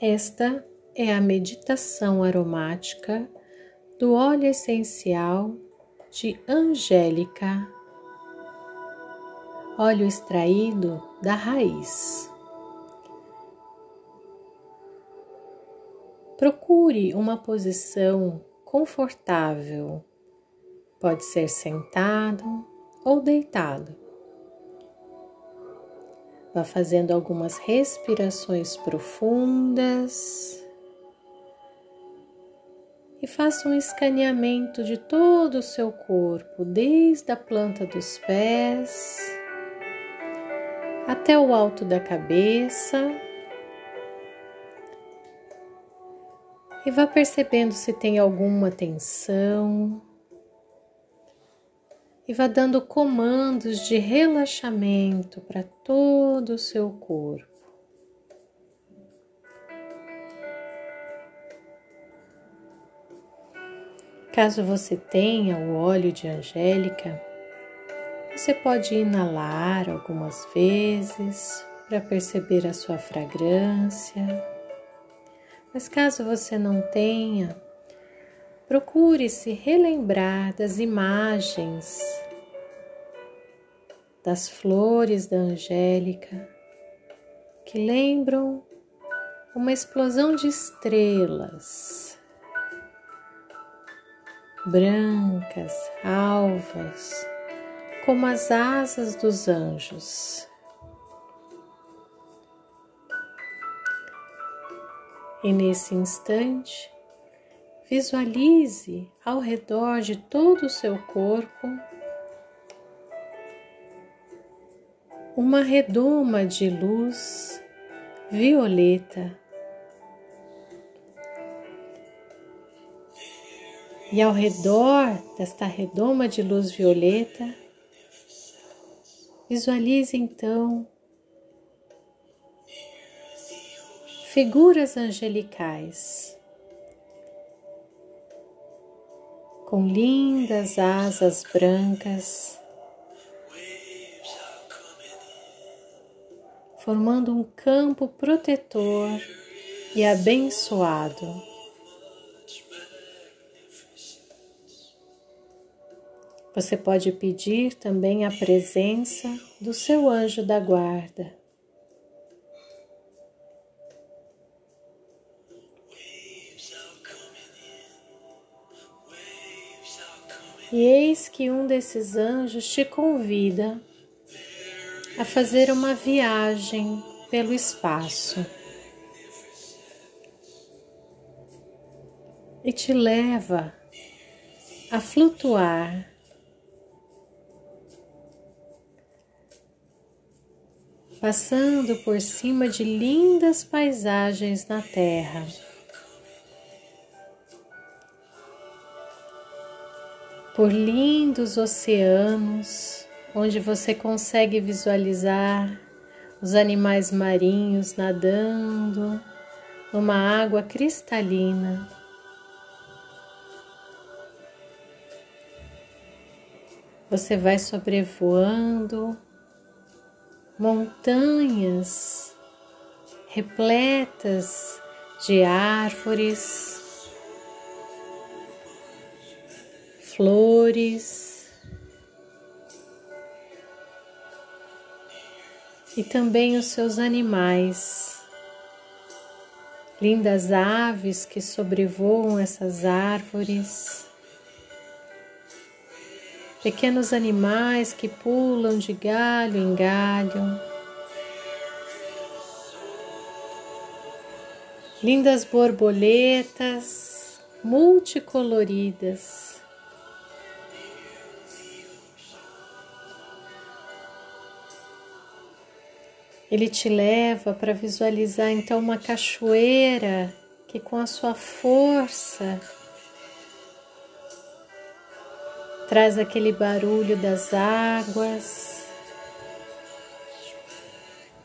Esta é a meditação aromática do óleo essencial de Angélica, óleo extraído da raiz. Procure uma posição confortável, pode ser sentado ou deitado. Vá fazendo algumas respirações profundas e faça um escaneamento de todo o seu corpo, desde a planta dos pés até o alto da cabeça. E vá percebendo se tem alguma tensão e vá dando comandos de relaxamento para todo o seu corpo. Caso você tenha o óleo de Angélica, você pode inalar algumas vezes para perceber a sua fragrância. Mas caso você não tenha, procure se relembrar das imagens das flores da Angélica que lembram uma explosão de estrelas brancas, alvas, como as asas dos anjos. E nesse instante, Visualize ao redor de todo o seu corpo uma redoma de luz violeta. E ao redor desta redoma de luz violeta, visualize então figuras angelicais. Com lindas asas brancas, formando um campo protetor e abençoado. Você pode pedir também a presença do seu anjo da guarda. E eis que um desses anjos te convida a fazer uma viagem pelo espaço e te leva a flutuar passando por cima de lindas paisagens na Terra. Por lindos oceanos, onde você consegue visualizar os animais marinhos nadando numa água cristalina. Você vai sobrevoando montanhas repletas de árvores flores e também os seus animais, lindas aves que sobrevoam essas árvores, pequenos animais que pulam de galho em galho. Lindas borboletas multicoloridas. Ele te leva para visualizar então uma cachoeira que, com a sua força, traz aquele barulho das águas.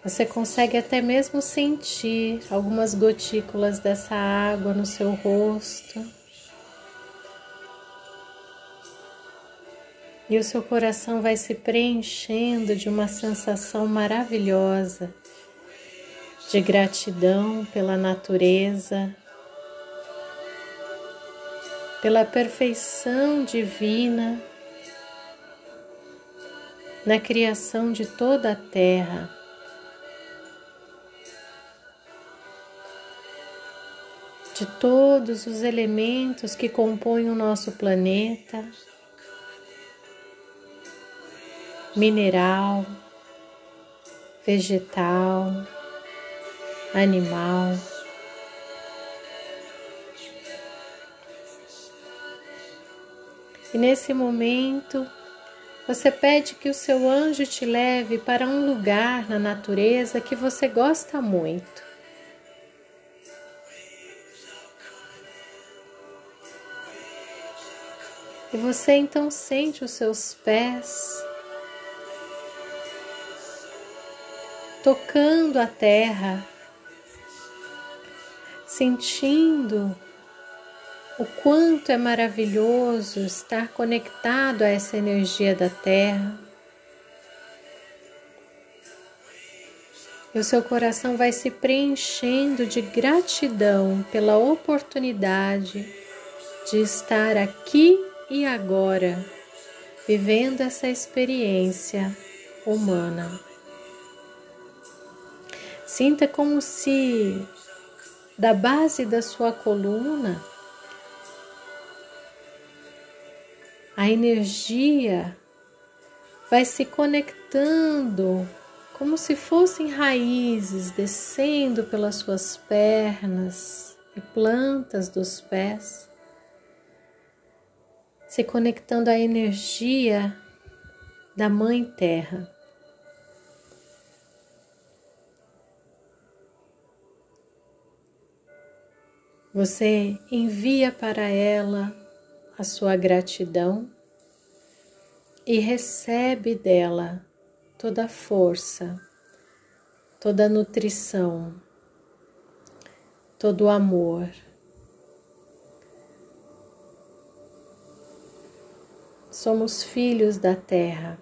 Você consegue até mesmo sentir algumas gotículas dessa água no seu rosto. E o seu coração vai se preenchendo de uma sensação maravilhosa de gratidão pela natureza, pela perfeição divina na criação de toda a terra. De todos os elementos que compõem o nosso planeta, mineral, vegetal, animal. E nesse momento, você pede que o seu anjo te leve para um lugar na natureza que você gosta muito. E você então sente os seus pés tocando a terra, sentindo o quanto é maravilhoso estar conectado a essa energia da terra. E o seu coração vai se preenchendo de gratidão pela oportunidade de estar aqui e agora, vivendo essa experiência humana. Sinta como se da base da sua coluna a energia vai se conectando como se fossem raízes descendo pelas suas pernas e plantas dos pés, se conectando à energia da Mãe Terra. Você envia para ela a sua gratidão e recebe dela toda a força, toda a nutrição, todo o amor. Somos filhos da terra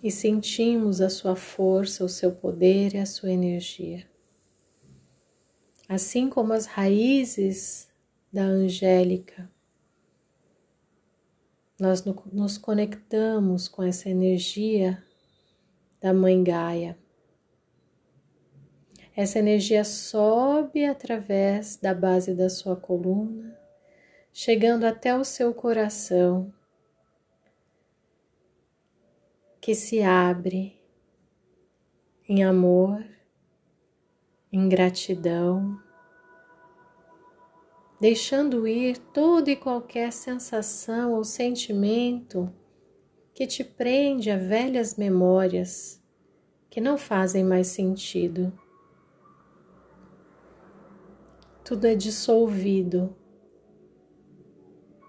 e sentimos a sua força, o seu poder e a sua energia. Assim como as raízes da Angélica. Nós nos conectamos com essa energia da Mãe Gaia. Essa energia sobe através da base da sua coluna, chegando até o seu coração, que se abre em amor, em gratidão deixando ir toda e qualquer sensação ou sentimento que te prende a velhas memórias que não fazem mais sentido. Tudo é dissolvido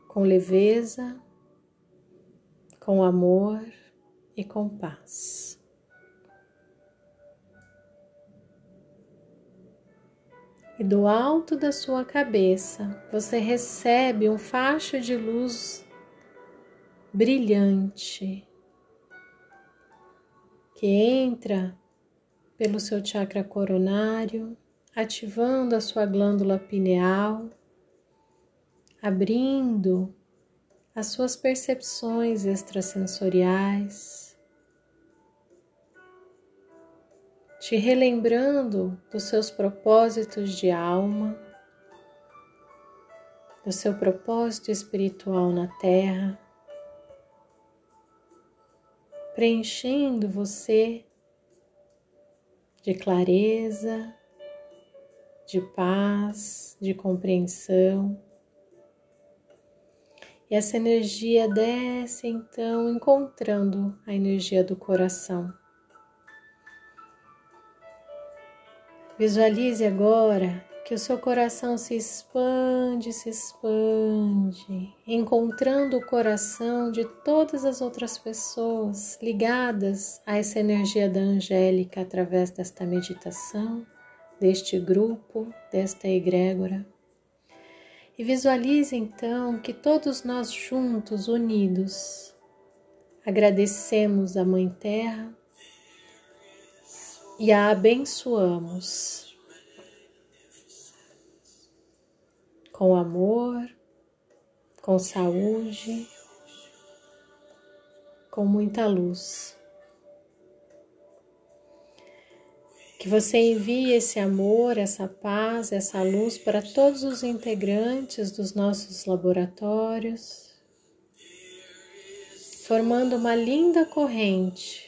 com leveza, com amor e com paz. E do alto da sua cabeça você recebe um facho de luz brilhante que entra pelo seu chakra coronário, ativando a sua glândula pineal, abrindo as suas percepções extrasensoriais te relembrando dos seus propósitos de alma, do seu propósito espiritual na Terra, preenchendo você de clareza, de paz, de compreensão. E essa energia desce então encontrando a energia do coração. Visualize agora que o seu coração se expande, se expande, encontrando o coração de todas as outras pessoas ligadas a essa energia da Angélica através desta meditação, deste grupo, desta egrégora. E visualize então que todos nós juntos, unidos, agradecemos a Mãe Terra e a abençoamos com amor, com saúde, com muita luz. Que você envie esse amor, essa paz, essa luz para todos os integrantes dos nossos laboratórios, formando uma linda corrente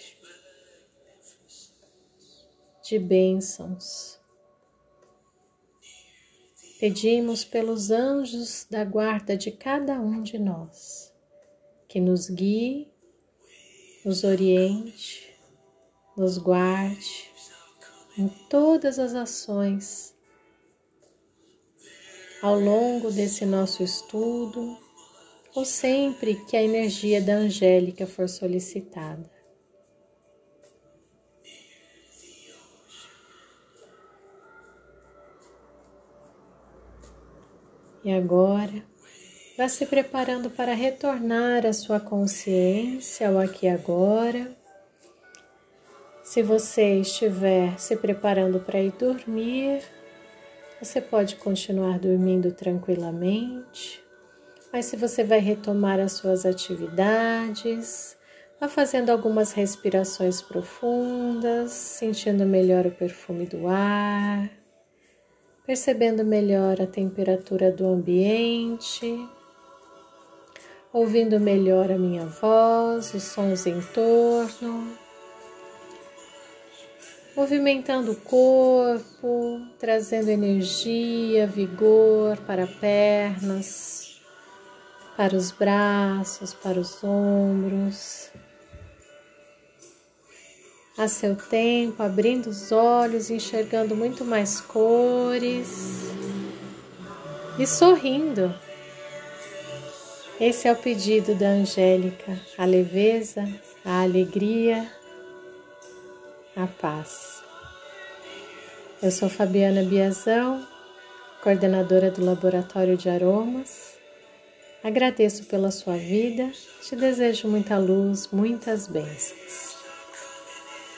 de bênçãos. Pedimos pelos anjos da guarda de cada um de nós, que nos guie, nos oriente, nos guarde em todas as ações ao longo desse nosso estudo ou sempre que a energia da Angélica for solicitada. E agora, vá se preparando para retornar a sua consciência ao aqui e agora. Se você estiver se preparando para ir dormir, você pode continuar dormindo tranquilamente. Mas se você vai retomar as suas atividades, vá fazendo algumas respirações profundas, sentindo melhor o perfume do ar percebendo melhor a temperatura do ambiente, ouvindo melhor a minha voz, os sons em torno, movimentando o corpo, trazendo energia, vigor para pernas, para os braços, para os ombros a seu tempo, abrindo os olhos, enxergando muito mais cores e sorrindo. Esse é o pedido da Angélica: a leveza, a alegria, a paz. Eu sou Fabiana Biazão, coordenadora do Laboratório de Aromas. Agradeço pela sua vida, te desejo muita luz, muitas bênçãos.